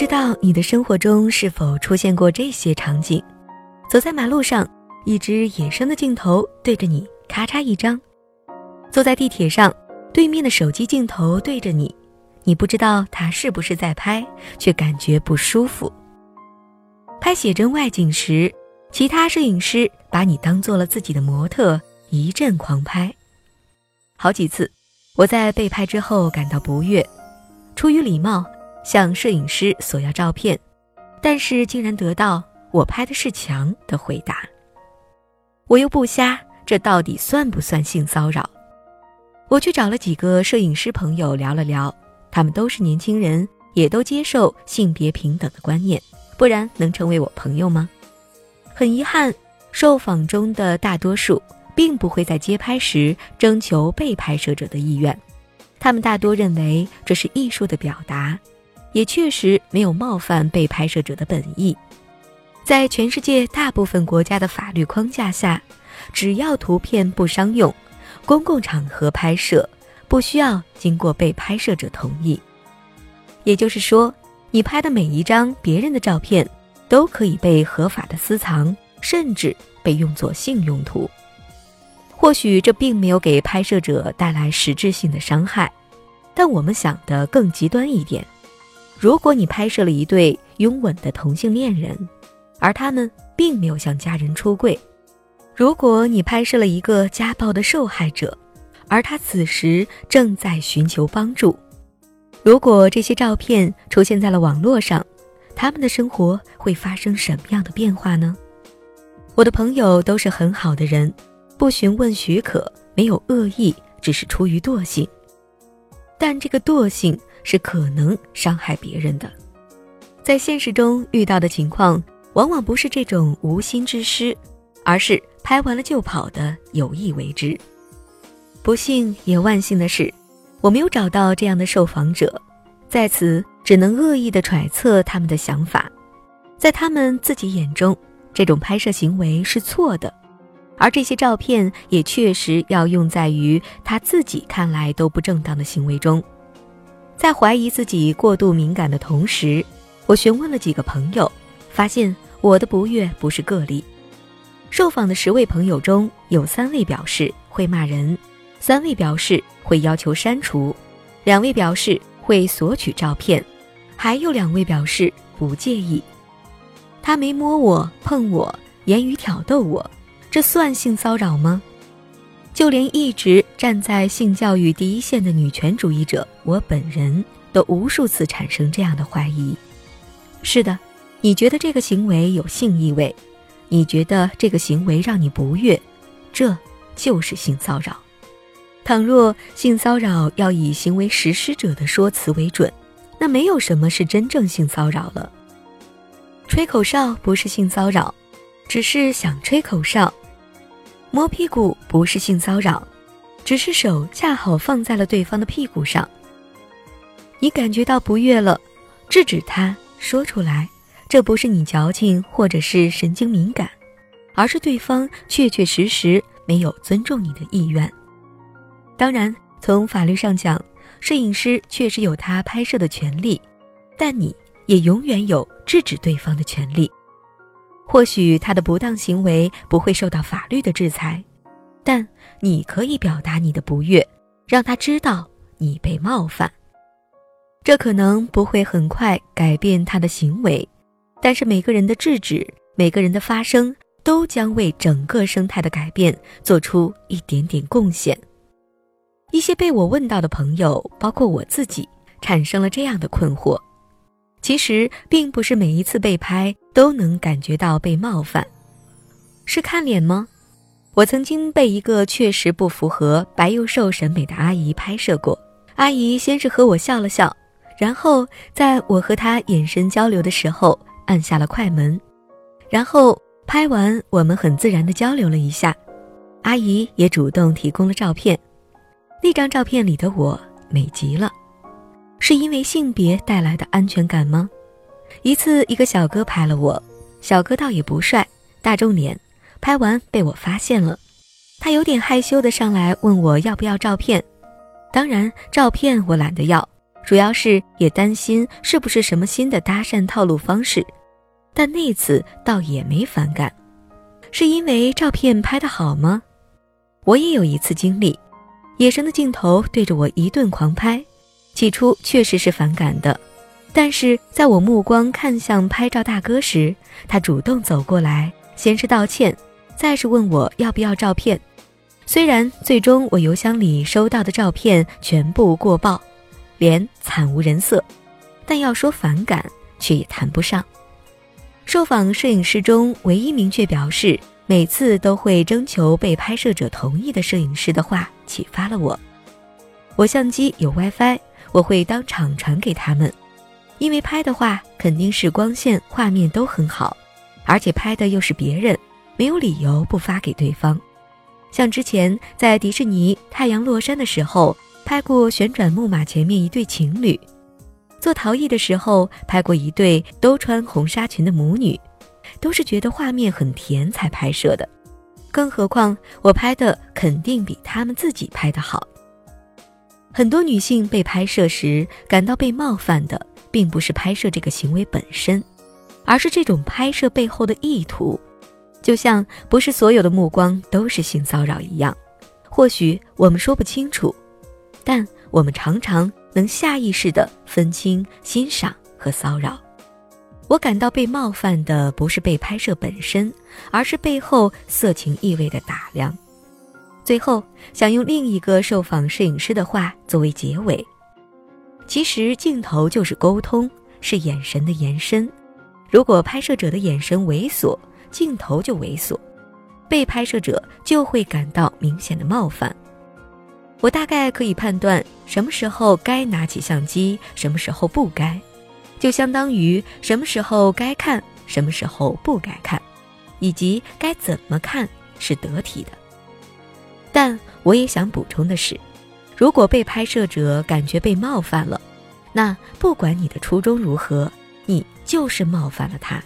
知道你的生活中是否出现过这些场景：走在马路上，一只野生的镜头对着你，咔嚓一张；坐在地铁上，对面的手机镜头对着你，你不知道他是不是在拍，却感觉不舒服。拍写真外景时，其他摄影师把你当做了自己的模特，一阵狂拍。好几次，我在被拍之后感到不悦，出于礼貌。向摄影师索要照片，但是竟然得到“我拍的是墙”的回答。我又不瞎，这到底算不算性骚扰？我去找了几个摄影师朋友聊了聊，他们都是年轻人，也都接受性别平等的观念，不然能成为我朋友吗？很遗憾，受访中的大多数并不会在街拍时征求被拍摄者的意愿，他们大多认为这是艺术的表达。也确实没有冒犯被拍摄者的本意，在全世界大部分国家的法律框架下，只要图片不商用，公共场合拍摄不需要经过被拍摄者同意。也就是说，你拍的每一张别人的照片都可以被合法的私藏，甚至被用作性用途。或许这并没有给拍摄者带来实质性的伤害，但我们想的更极端一点。如果你拍摄了一对拥吻的同性恋人，而他们并没有向家人出柜；如果你拍摄了一个家暴的受害者，而他此时正在寻求帮助；如果这些照片出现在了网络上，他们的生活会发生什么样的变化呢？我的朋友都是很好的人，不询问许可，没有恶意，只是出于惰性。但这个惰性。是可能伤害别人的，在现实中遇到的情况，往往不是这种无心之失，而是拍完了就跑的有意为之。不幸也万幸的是，我没有找到这样的受访者，在此只能恶意的揣测他们的想法。在他们自己眼中，这种拍摄行为是错的，而这些照片也确实要用在于他自己看来都不正当的行为中。在怀疑自己过度敏感的同时，我询问了几个朋友，发现我的不悦不是个例。受访的十位朋友中有三位表示会骂人，三位表示会要求删除，两位表示会索取照片，还有两位表示不介意。他没摸我、碰我，言语挑逗我，这算性骚扰吗？就连一直站在性教育第一线的女权主义者，我本人都无数次产生这样的怀疑。是的，你觉得这个行为有性意味，你觉得这个行为让你不悦，这就是性骚扰。倘若性骚扰要以行为实施者的说辞为准，那没有什么是真正性骚扰了。吹口哨不是性骚扰，只是想吹口哨。摸屁股不是性骚扰，只是手恰好放在了对方的屁股上。你感觉到不悦了，制止他，说出来，这不是你矫情或者是神经敏感，而是对方确确实实没有尊重你的意愿。当然，从法律上讲，摄影师确实有他拍摄的权利，但你也永远有制止对方的权利。或许他的不当行为不会受到法律的制裁，但你可以表达你的不悦，让他知道你被冒犯。这可能不会很快改变他的行为，但是每个人的制止，每个人的发声，都将为整个生态的改变做出一点点贡献。一些被我问到的朋友，包括我自己，产生了这样的困惑。其实并不是每一次被拍都能感觉到被冒犯，是看脸吗？我曾经被一个确实不符合白又瘦审美的阿姨拍摄过。阿姨先是和我笑了笑，然后在我和她眼神交流的时候按下了快门，然后拍完我们很自然的交流了一下，阿姨也主动提供了照片。那张照片里的我美极了。是因为性别带来的安全感吗？一次，一个小哥拍了我，小哥倒也不帅，大众脸，拍完被我发现了，他有点害羞的上来问我要不要照片，当然照片我懒得要，主要是也担心是不是什么新的搭讪套路方式。但那次倒也没反感，是因为照片拍得好吗？我也有一次经历，野生的镜头对着我一顿狂拍，起初确实是反感的，但是在我目光看向拍照大哥时，他主动走过来，先是道歉，再是问我要不要照片。虽然最终我邮箱里收到的照片全部过曝，脸惨无人色，但要说反感却也谈不上。受访摄影师中唯一明确表示每次都会征求被拍摄者同意的摄影师的话，启发了我。我相机有 WiFi，我会当场传给他们，因为拍的话肯定是光线、画面都很好，而且拍的又是别人，没有理由不发给对方。像之前在迪士尼太阳落山的时候，拍过旋转木马前面一对情侣；做陶艺的时候，拍过一对都穿红纱裙的母女，都是觉得画面很甜才拍摄的。更何况我拍的肯定比他们自己拍的好。很多女性被拍摄时感到被冒犯的，并不是拍摄这个行为本身，而是这种拍摄背后的意图。就像不是所有的目光都是性骚扰一样，或许我们说不清楚，但我们常常能下意识地分清欣赏和骚扰。我感到被冒犯的不是被拍摄本身，而是背后色情意味的打量。最后，想用另一个受访摄影师的话作为结尾：其实镜头就是沟通，是眼神的延伸。如果拍摄者的眼神猥琐，镜头就猥琐，被拍摄者就会感到明显的冒犯。我大概可以判断什么时候该拿起相机，什么时候不该，就相当于什么时候该看，什么时候不该看，以及该怎么看是得体的。但我也想补充的是，如果被拍摄者感觉被冒犯了，那不管你的初衷如何，你就是冒犯了他。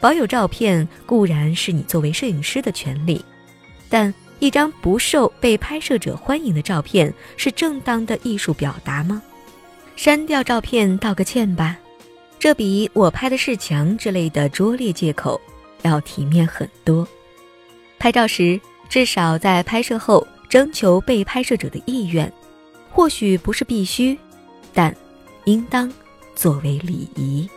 保有照片固然是你作为摄影师的权利，但一张不受被拍摄者欢迎的照片是正当的艺术表达吗？删掉照片道个歉吧，这比我拍的是墙之类的拙劣借口要体面很多。拍照时至少在拍摄后征求被拍摄者的意愿，或许不是必须，但应当作为礼仪。